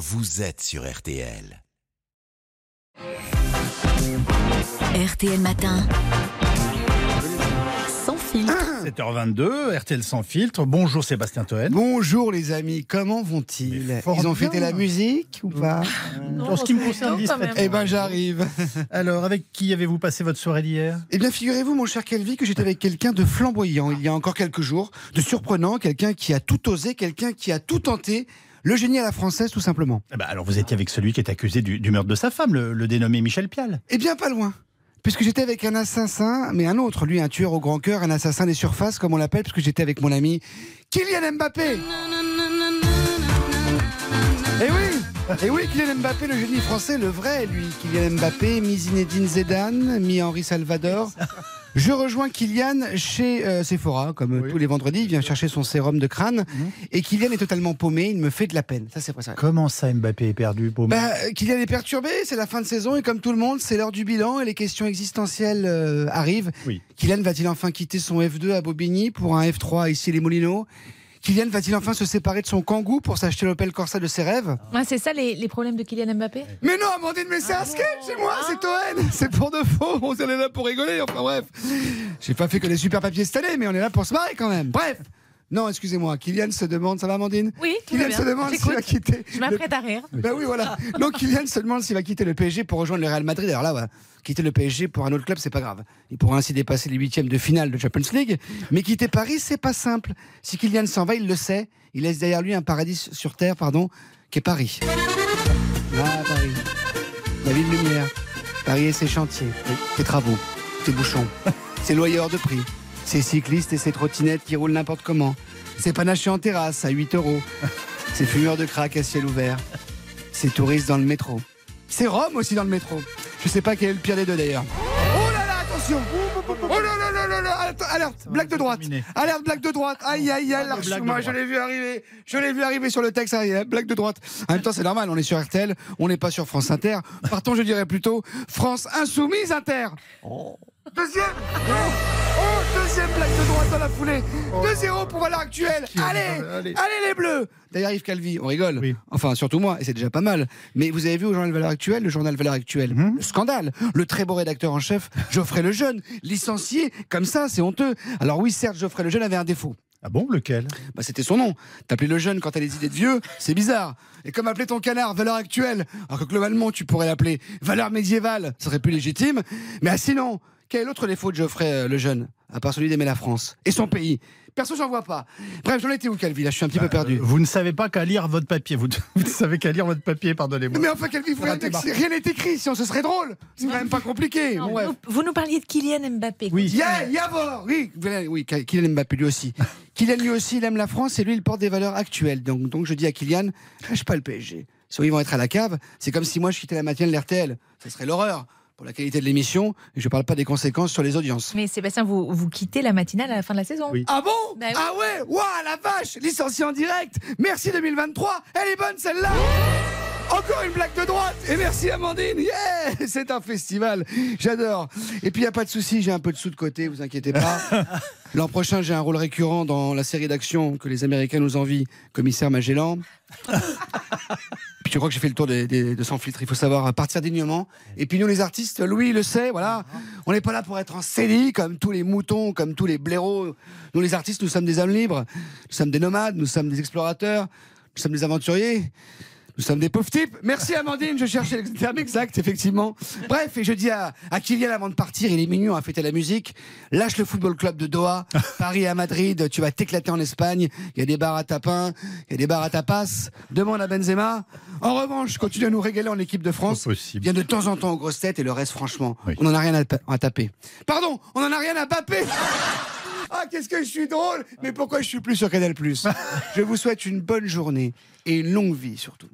vous êtes sur RTL. RTL Matin. Sans filtre. 7h22, RTL sans filtre. Bonjour Sébastien Toen. Bonjour les amis, comment vont-ils Ils ont fêté la musique ou pas en ce qui me concerne. Eh ben j'arrive. Alors, avec qui avez-vous passé votre soirée d'hier? Eh bien figurez-vous mon cher Kelvin que j'étais avec quelqu'un de flamboyant il y a encore quelques jours, de surprenant, quelqu'un qui a tout osé, quelqu'un qui a tout tenté, le génie à la française tout simplement. Eh ben, Alors, vous étiez avec celui qui est accusé du, du meurtre de sa femme, le, le dénommé Michel Pial. Eh bien pas loin. Puisque j'étais avec un assassin, mais un autre, lui, un tueur au grand cœur, un assassin des surfaces, comme on l'appelle, puisque j'étais avec mon ami Kylian Mbappé. Eh oui Et oui, Kylian Mbappé, le génie français, le vrai, lui. Kylian Mbappé, mi Zinedine Zidane, mi Henri Salvador. Je rejoins Kylian chez euh, Sephora, comme euh, Oui. tous les vendredis. Il vient chercher son sérum de crâne. Et Kylian est totalement paumé. Il me fait de la peine. Ça, c'est vrai. ça. Comment ça, Mbappé est perdu pour Bah, euh, Kylian est perturbé, c'est la fin de saison et comme tout le monde, c'est l'heure du bilan et les questions existentielles euh, arrivent. Oui. Kylian va-t-il enfin quitter son F2 à Bobigny pour un F3 ici les Moulineaux Kylian va-t-il enfin se séparer de son Kangoo pour s'acheter l'Opel Corsa de ses rêves Ouais, c'est ça les, les problèmes de Kylian Mbappé Mais non, Amandine, mais c'est un sketch, c'est moi, c'est Toen, c'est pour de faux, on est là pour rigoler, enfin bref. J'ai pas fait que des super papiers cette année, mais on est là pour se marrer quand même. Bref non, excusez-moi, Kylian se demande, ça va Amandine Oui, tout va Kylian bien. se demande s'il va quitter. Je m'apprête à rire. Ben oui, voilà. Donc Kylian se demande s'il va quitter le PSG pour rejoindre le Real Madrid. Alors là, quitter le PSG pour un autre club, c'est pas grave. Il pourra ainsi dépasser les huitièmes de finale de Champions League. Mais quitter Paris, c'est pas simple. Si Kylian s'en va, il le sait. Il laisse derrière lui un paradis sur terre, pardon, qui est Paris. Ah, Paris. La ville lumière. Paris et ses chantiers, ses travaux, ses bouchons, ses loyers hors de prix, ses cyclistes et ses trottinettes qui roulent n'importe comment, ses panachés en terrasse à 8 euros, ses fumeurs de crack à ciel ouvert, ses touristes dans le métro. C'est Rome aussi dans le métro. Je sais pas quel est le pire des deux d'ailleurs. Oh là là, attention. Oh là là là là là. Alerte, blague de droite. Alerte, blague de droite. Aïe aïe aïe, moi je l'ai vu arriver. Je l'ai vu arriver sur le texte, aïe, blague de droite. En même temps, c'est normal, on est sur RTL, on n'est pas sur France Inter. Partons, je dirais plutôt France Insoumise Inter. Deuxième. Oh, oh, deuxième blague de droite dans la foulée 2-0 pour valeur actuelle allez, allez. allez les bleus D'ailleurs Yves Calvi, on rigole. Oui. Enfin surtout moi, et c'est déjà pas mal. Mais vous avez vu au journal Valeur Actuelle, le journal Valeur Actuelle, Mhm. le scandale, le très beau rédacteur en chef, Geoffrey Lejeune, licencié, comme ça, c'est honteux. Alors oui, certes, Geoffrey Lejeune avait un défaut. Ah bon, lequel? Bah, c'était son nom. T'appeler le jeune quand t'as des idées de vieux, c'est bizarre. Et comme appeler ton canard valeur actuelle, alors que globalement tu pourrais l'appeler valeur médiévale, ça serait plus légitime. Mais ah, sinon, quel est l'autre défaut de Geoffrey euh, le jeune, à part celui d'aimer la France et son pays Perso, j'en vois pas. Bref, j'en étais où, Calvi? Là, je suis un petit peu perdu. Vous ne savez pas qu'à lire votre papier. Vous, vous ne savez qu'à lire votre papier, pardonnez-moi. Mais enfin, Calvi, rien, n'est écrit, sinon ce serait drôle. C'est quand même pas compliqué. Non, Bon, bref. vous, vous nous parliez de Kylian Mbappé. Oui. Yavor, oui, oui, Kylian Mbappé lui aussi. Kylian lui aussi, il aime la France et lui, il porte des valeurs actuelles. Donc, donc je dis à Kylian, lâche pas le PSG. Sinon, ils vont être à la cave. C'est comme si moi, je quittais la matinale de l'RTL. Ce serait l'horreur pour la qualité de l'émission. Et je parle pas des conséquences sur les audiences. Mais Sébastien, vous, vous quittez la matinale à la fin de la saison. Oui. Ah bon? Bah oui. Ah ouais? Waouh, la vache Licencié en direct Merci 2023 Elle est bonne celle-là Encore une blague de droite Et merci Amandine Yeah C'est un festival J'adore Et puis il a pas de souci, j'ai un peu de sous de côté, vous inquiétez pas. L'an prochain, j'ai un rôle récurrent dans la série d'action que les Américains nous envient, Commissaire Magellan. Je crois que j'ai fait le tour des, des- de Sans filtre. Il faut savoir partir dignement. Et puis nous, les artistes, Louis le sait, voilà. On n'est pas là pour être en CDI comme tous les moutons, comme tous les blaireaux. Nous, les artistes, nous sommes des âmes libres. Nous sommes des nomades, nous sommes des explorateurs, nous sommes des aventuriers. Nous sommes des pauvres types. Merci Amandine, je cherchais le terme exact, effectivement. Bref, et je dis à, à Kylian avant de partir, il est mignon à fêter la musique. Lâche le football club de Doha, Paris à Madrid, tu vas t'éclater en Espagne. Il y a des bars à tapin, il y a des bars à tapas. Demande à Benzema. En revanche, continue à nous régaler en équipe de France. Viens de temps en temps aux grosses têtes et le reste, franchement, Oui. on en a rien à, à taper. Pardon, on en a rien à bapper. Ah, qu'est-ce que je suis drôle Mais pourquoi je suis plus sur Canal Je vous souhaite une bonne journée et une longue vie surtout.